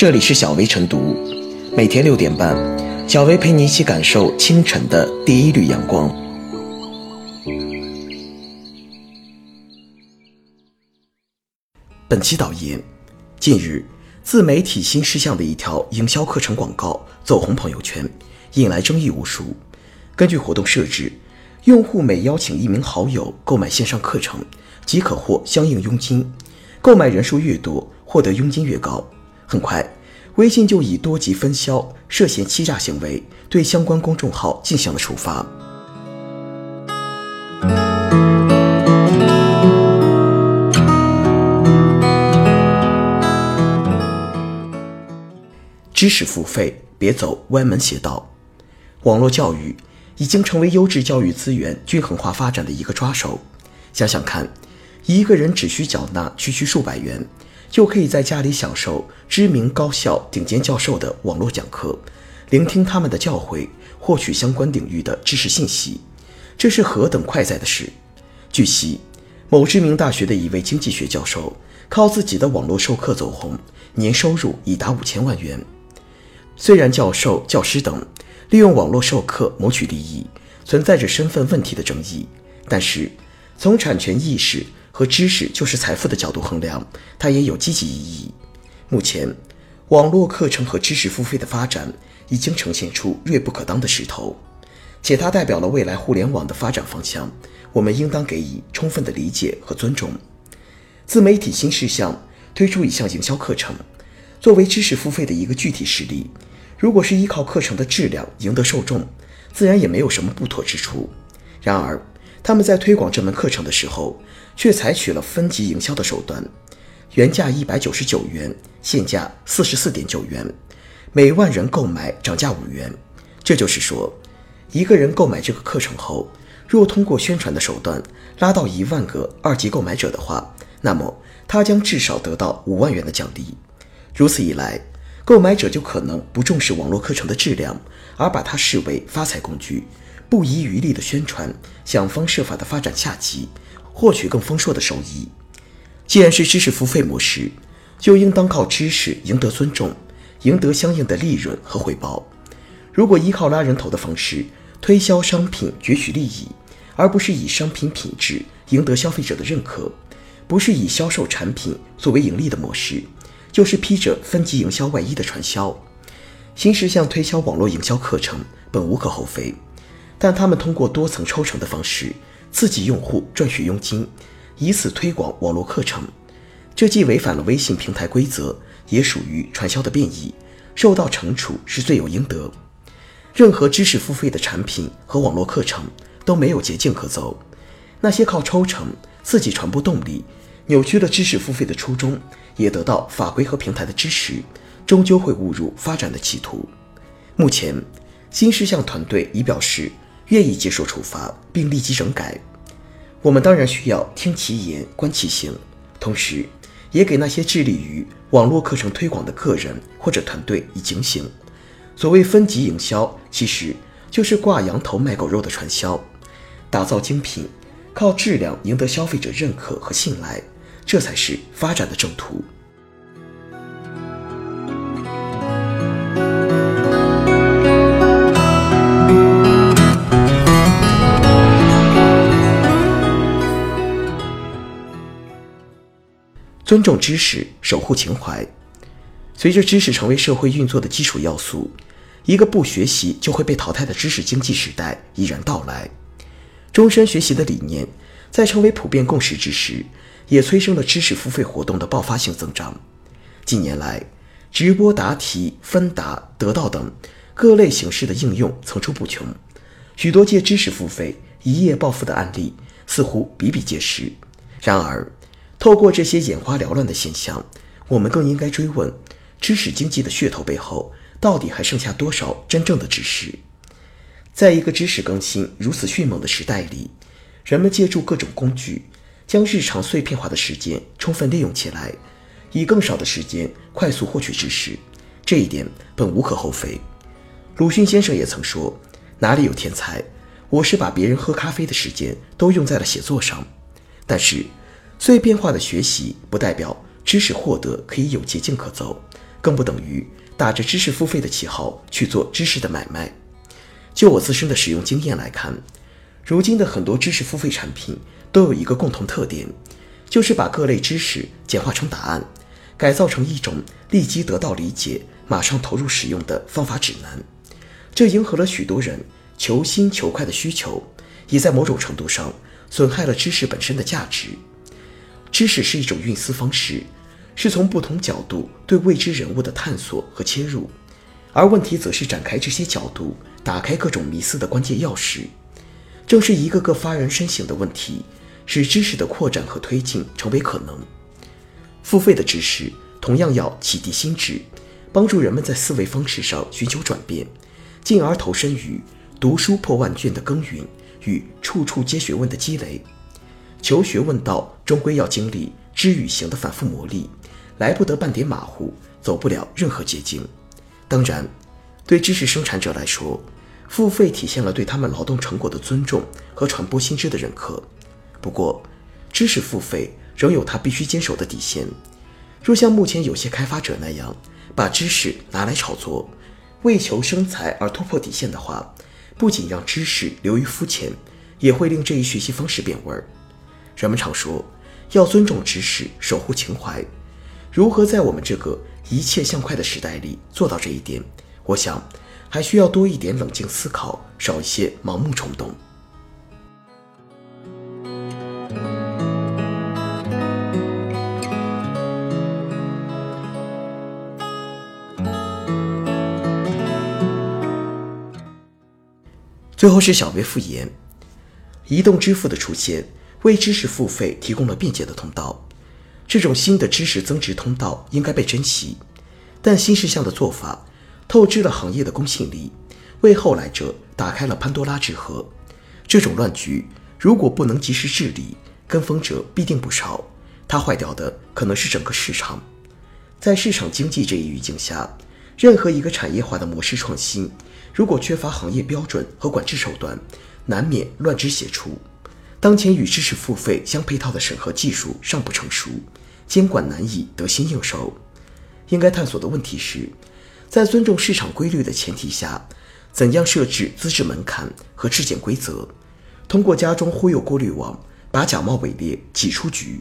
这里是小薇晨读，每天六点半，小薇陪你一起感受清晨的第一缕阳光。本期导言：近日，自媒体新事项的一条营销课程广告走红朋友圈，引来争议无数。根据活动设置，用户每邀请一名好友购买线上课程，即可获相应佣金，购买人数越多，获得佣金越高。很快，微信就以多级分销、涉嫌欺诈行为，对相关公众号进行了处罚。知识付费，别走歪门邪道。网络教育已经成为优质教育资源均衡化发展的一个抓手。想想看，一个人只需缴纳区区数百元。就可以在家里享受知名高校顶尖教授的网络讲课，聆听他们的教诲，获取相关领域的知识信息，这是何等快哉的事！据悉，某知名大学的一位经济学教授靠自己的网络授课走红，年收入已达五千万元。虽然教授、教师等利用网络授课谋取利益，存在着身份问题的争议，但是从产权意识。和知识就是财富的角度衡量，它也有积极意义。目前，网络课程和知识付费的发展已经呈现出锐不可当的势头，且它代表了未来互联网的发展方向，我们应当给予充分的理解和尊重。自媒体新事项推出一项营销课程，作为知识付费的一个具体实例，如果是依靠课程的质量赢得受众，自然也没有什么不妥之处。然而，他们在推广这门课程的时候，却采取了分级营销的手段，原价一百九十九元，现价四十四点九元，每万人购买涨价五元。这就是说，一个人购买这个课程后，若通过宣传的手段拉到一万个二级购买者的话，那么他将至少得到五万元的奖励。如此一来，购买者就可能不重视网络课程的质量，而把它视为发财工具。不遗余力的宣传，想方设法的发展下级，获取更丰硕的收益。既然是知识付费模式，就应当靠知识赢得尊重，赢得相应的利润和回报。如果依靠拉人头的方式推销商品攫取利益，而不是以商品品质赢得消费者的认可，不是以销售产品作为盈利的模式，就是披着分级营销外衣的传销。新事项推销网络营销课程，本无可厚非。但他们通过多层抽成的方式刺激用户赚取佣金，以此推广网络课程，这既违反了微信平台规则，也属于传销的变异，受到惩处是罪有应得。任何知识付费的产品和网络课程都没有捷径可走，那些靠抽成刺激传播动力，扭曲了知识付费的初衷，也得到法规和平台的支持，终究会误入发展的歧途。目前，新事项团队已表示。愿意接受处罚并立即整改，我们当然需要听其言观其行，同时也给那些致力于网络课程推广的个人或者团队以警醒。所谓分级营销，其实就是挂羊头卖狗肉的传销。打造精品，靠质量赢得消费者认可和信赖，这才是发展的正途。尊重知识，守护情怀。随着知识成为社会运作的基础要素，一个不学习就会被淘汰的知识经济时代已然到来。终身学习的理念在成为普遍共识之时，也催生了知识付费活动的爆发性增长。近年来，直播答题、分答、得到等各类形式的应用层出不穷，许多借知识付费一夜暴富的案例似乎比比皆是。然而，透过这些眼花缭乱的现象，我们更应该追问：知识经济的噱头背后，到底还剩下多少真正的知识？在一个知识更新如此迅猛的时代里，人们借助各种工具，将日常碎片化的时间充分利用起来，以更少的时间快速获取知识，这一点本无可厚非。鲁迅先生也曾说：“哪里有天才？我是把别人喝咖啡的时间都用在了写作上。”但是。碎片化的学习不代表知识获得可以有捷径可走，更不等于打着知识付费的旗号去做知识的买卖。就我自身的使用经验来看，如今的很多知识付费产品都有一个共同特点，就是把各类知识简化成答案，改造成一种立即得到理解、马上投入使用的方法指南。这迎合了许多人求新求快的需求，也在某种程度上损害了知识本身的价值。知识是一种运思方式，是从不同角度对未知人物的探索和切入，而问题则是展开这些角度。打开各种迷思的关键钥匙，正是一个个发人深省的问题，使知识的扩展和推进成为可能。付费的知识同样要启迪心智，帮助人们在思维方式上寻求转变，进而投身于读书破万卷的耕耘与处处皆学问的积累。求学问道终归要经历知与行的反复磨砺，来不得半点马虎，走不了任何捷径。当然。对知识生产者来说，付费体现了对他们劳动成果的尊重和传播新知的认可。不过，知识付费仍有它必须坚守的底线。若像目前有些开发者那样，把知识拿来炒作，为求生财而突破底线的话，不仅让知识流于肤浅，也会令这一学习方式变味儿。人们常说要尊重知识，守护情怀。如何在我们这个一切向快的时代里做到这一点？我想，还需要多一点冷静思考，少一些盲目冲动。最后是小微复言，移动支付的出现为知识付费提供了便捷的通道，这种新的知识增值通道应该被珍惜，但新事项的做法。透支了行业的公信力，为后来者打开了潘多拉之盒。这种乱局如果不能及时治理，跟风者必定不少。它坏掉的可能是整个市场。在市场经济这一语境下，任何一个产业化的模式创新，如果缺乏行业标准和管制手段，难免乱之血出。当前与知识付费相配套的审核技术尚不成熟监管难以得心应手。应该探索的问题是在尊重市场规律的前提下怎样设置资质门槛和质检规则通过家中忽悠过滤网把假冒伪劣挤出局。